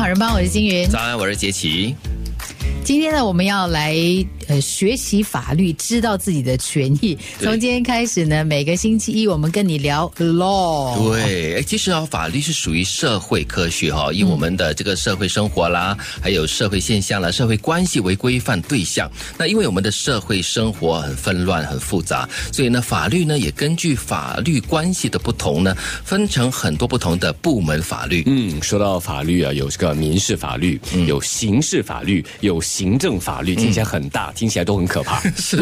好人帮，我是金云。早安，我是杰奇。今天呢，我们要来呃学习法律，知道自己的权益。从今天开始呢，每个星期一我们跟你聊 law。对，哎，其实啊，法律是属于社会科学哈，以我们的这个社会生活啦，还有社会现象啦、社会关系为规范对象。那因为我们的社会生活很纷乱、很复杂，所以呢，法律呢也根据法律关系的不同呢，分成很多不同的部门法律。嗯，说到法律啊，有这个民事法律，有刑事法律，有。行政法律听起来很大，听起来都很可怕。是，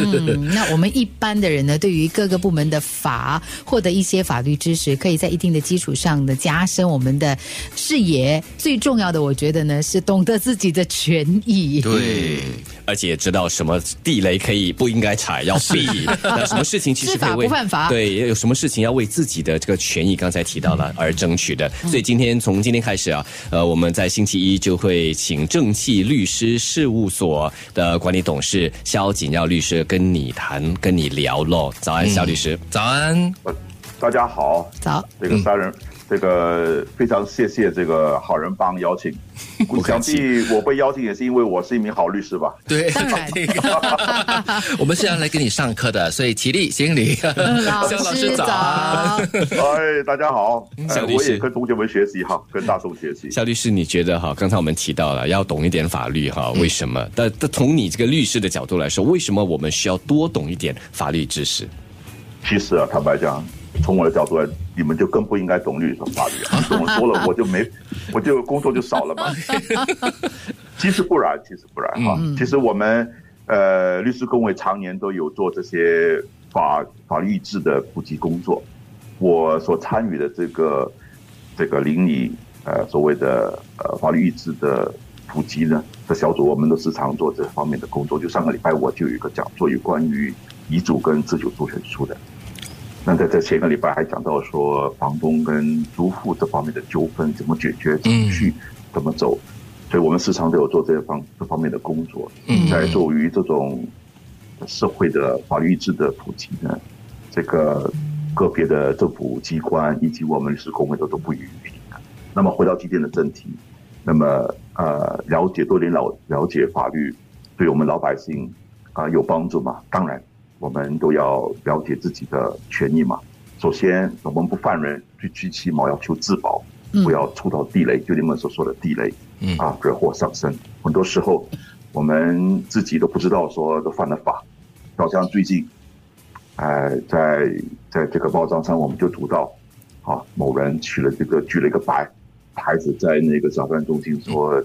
那我们一般的人呢，对于各个部门的法，获得一些法律知识，可以在一定的基础上呢，加深我们的视野。最重要的，我觉得呢，是懂得自己的权益。对。而且知道什么地雷可以不应该踩，要 避；那什么事情其实可以为不犯法，对，有什么事情要为自己的这个权益，刚才提到了而争取的。所以今天从今天开始啊，呃，我们在星期一就会请正气律师事务所的管理董事肖锦耀律师跟你谈，跟你聊喽。早安，肖律师。早安，大家好。早。这个三人。这个非常谢谢这个好人帮邀请，想必我被邀请也是因为我是一名好律师吧？对，我们是要来给你上课的，所以起立行礼。老师早，哎，大家好，我也跟同学们学习哈，跟大众学习。肖律师，你觉得哈？刚才我们提到了要懂一点法律哈，为什么？但但从你这个律师的角度来说，为什么我们需要多懂一点法律知识？其实啊，坦白讲。从我的角度来，你们就更不应该懂律法律啊！懂多了，我就没，我就工作就少了嘛。其实不然，其实不然哈。其实我们呃律师工会常年都有做这些法法律制的普及工作。我所参与的这个这个邻里呃所谓的呃法律意志的普及呢的小组，我们都时常做这方面的工作。就上个礼拜我就有一个讲座，有关于遗嘱跟自主授权书的。那在在前个礼拜还讲到说，房东跟租户这方面的纠纷怎么解决，程序怎么走，所以我们时常都有做这方这方面的工作，在做于这种社会的法律制的普及呢，这个个别的政府机关以及我们律师工会都都不予允许的。那么回到今天的正题，那么呃，了解多点了了解法律，对我们老百姓啊有帮助吗？当然。我们都要了解自己的权益嘛。首先，我们不犯人，最最起码要求自保，不要触到地雷，就你们所说的地雷，啊，惹祸上身。很多时候，我们自己都不知道说都犯了法。好像最近，哎，在在这个报章上，我们就读到，啊，某人取了这个举了一个白牌子，在那个早饭中心说，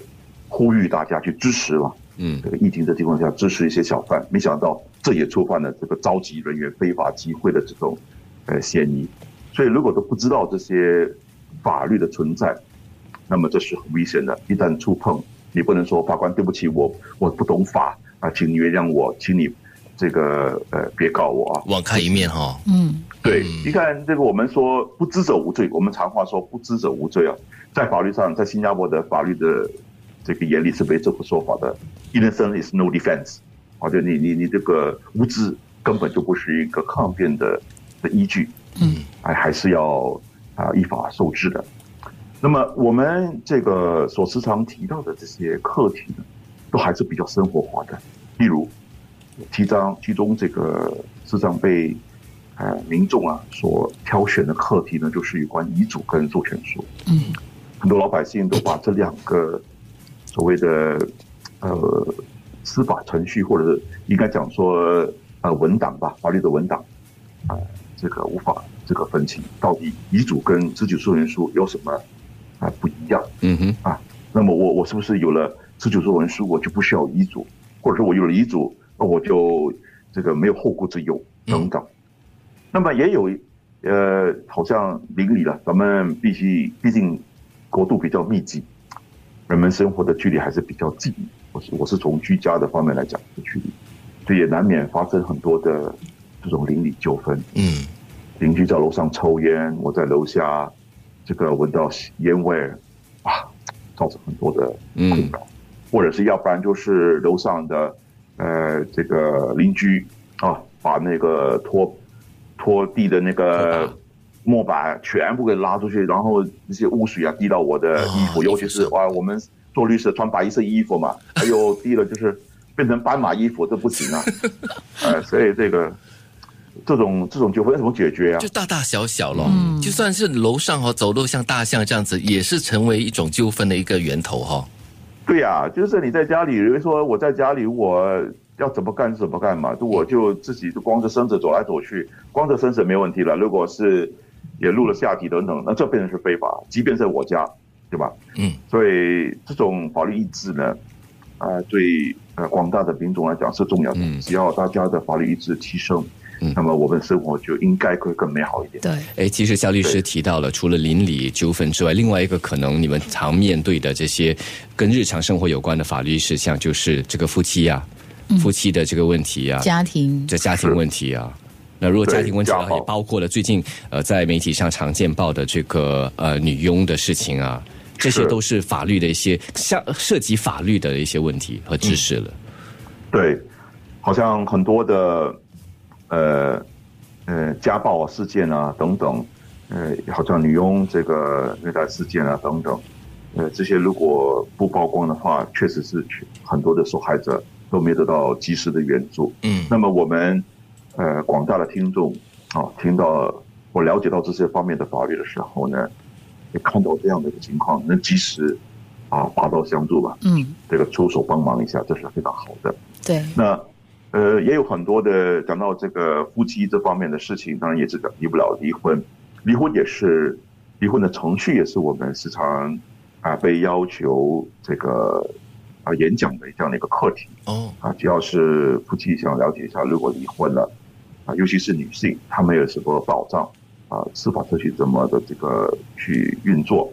呼吁大家去支持嘛。嗯，这个疫情的情况下支持一些小贩，没想到这也触犯了这个召集人员非法集会的这种呃嫌疑。所以如果都不知道这些法律的存在，那么这是很危险的。一旦触碰，你不能说法官对不起我，我不懂法啊，请你原谅我，请你这个呃别告我啊，网开一面哈。嗯，对，你看这个我们说不知者无罪，我们常话说不知者无罪啊，在法律上，在新加坡的法律的这个严厉是没这个说法的。Innocent is no defense，啊，就你你你这个无知根本就不是一个抗辩的的依据，嗯，还还是要啊依法受制的。那么我们这个所时常提到的这些课题呢，都还是比较生活化的。例如，其中其中这个时常被呃民众啊所挑选的课题呢，就是有关遗嘱跟授权书。嗯，很多老百姓都把这两个所谓的呃，司法程序，或者是应该讲说，呃，文档吧，法律的文档，啊，这个无法这个分清，到底遗嘱跟自主授权书有什么啊不一样？嗯哼，啊，那么我我是不是有了自主授权书，我就不需要遗嘱，或者说我有了遗嘱，那我就这个没有后顾之忧等等。那么也有，呃，好像邻里了，咱们必须，毕竟国度比较密集，人们生活的距离还是比较近。我是我是从居家的方面来讲的距离，所以也难免发生很多的这种邻里纠纷。嗯，邻居在楼上抽烟，我在楼下这个闻到烟味，啊，造成很多的困扰。或者是要不然就是楼上的呃这个邻居啊，把那个拖拖地的那个墨板全部给拉出去，然后那些污水啊滴到我的衣服，尤其是哇，我们做律师穿白色衣服嘛，哎呦 滴了就是变成斑马衣服，这不行啊！呃，所以这个这种这种纠纷怎么解决啊？就大大小小咯，就算是楼上哈走路像大象这样子，也是成为一种纠纷的一个源头哈。对呀，就是你在家里，比如说我在家里，我要怎么干就怎么干嘛，就我就自己就光着身子走来走去，光着身子没问题了。如果是也录了下体等等，那这变成是非法，即便在我家，对吧？嗯，所以这种法律意志呢，啊，对呃广大的民众来讲是重要的。只要大家的法律意志提升，那么我们生活就应该会更美好一点。对，哎，其实肖律师提到了，除了邻里纠纷之外，另外一个可能你们常面对的这些跟日常生活有关的法律事项，就是这个夫妻呀，夫妻的这个问题呀，家庭这家庭问题啊。那如果家庭问题的话，也包括了最近呃在媒体上常见报的这个呃女佣的事情啊，这些都是法律的一些像涉及法律的一些问题和知识了。对，好像很多的呃呃家暴事件啊等等，呃，好像女佣这个虐待事件啊等等，呃，这些如果不曝光的话，确实是很多的受害者都没得到及时的援助。嗯，那么我们。呃，广大的听众啊，听到我了解到这些方面的法律的时候呢，也看到这样的一个情况，能及时啊拔刀相助吧？嗯，这个出手帮忙一下，这是非常好的。对。那呃，也有很多的讲到这个夫妻这方面的事情，当然也是离不了离婚，离婚也是离婚的程序，也是我们时常啊被要求这个。啊，演讲的这样的一个课题哦，啊，只要是夫妻想了解一下，如果离婚了，啊，尤其是女性，她们有什么保障？啊，司法程序怎么的这个去运作？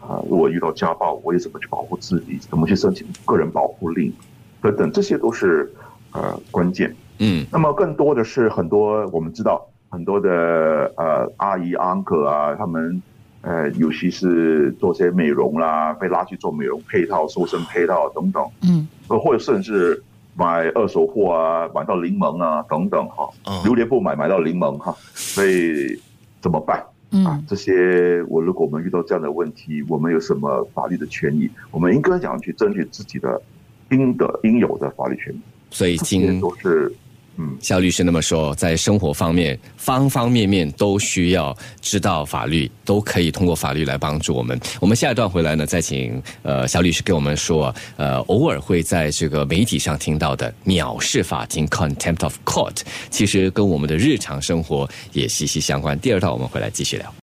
啊，如果遇到家暴，我也怎么去保护自己？怎么去申请个人保护令？等等，这些都是呃关键。嗯，那么更多的是很多我们知道很多的呃阿姨、uncle 啊，他们。呃，尤其是做些美容啦，被拉去做美容配套、瘦身配套等等，嗯，或者甚至买二手货啊，买到柠檬啊等等哈，榴莲不买买到柠檬哈，所以怎么办？啊，这些我如果我们遇到这样的问题，我们有什么法律的权益？我们应该讲去争取自己的应得应有的法律权益。所以今都是。嗯，肖律师那么说，在生活方面，方方面面都需要知道法律，都可以通过法律来帮助我们。我们下一段回来呢，再请呃肖律师给我们说，呃，偶尔会在这个媒体上听到的藐视法庭 （contempt of court），其实跟我们的日常生活也息息相关。第二段我们回来继续聊。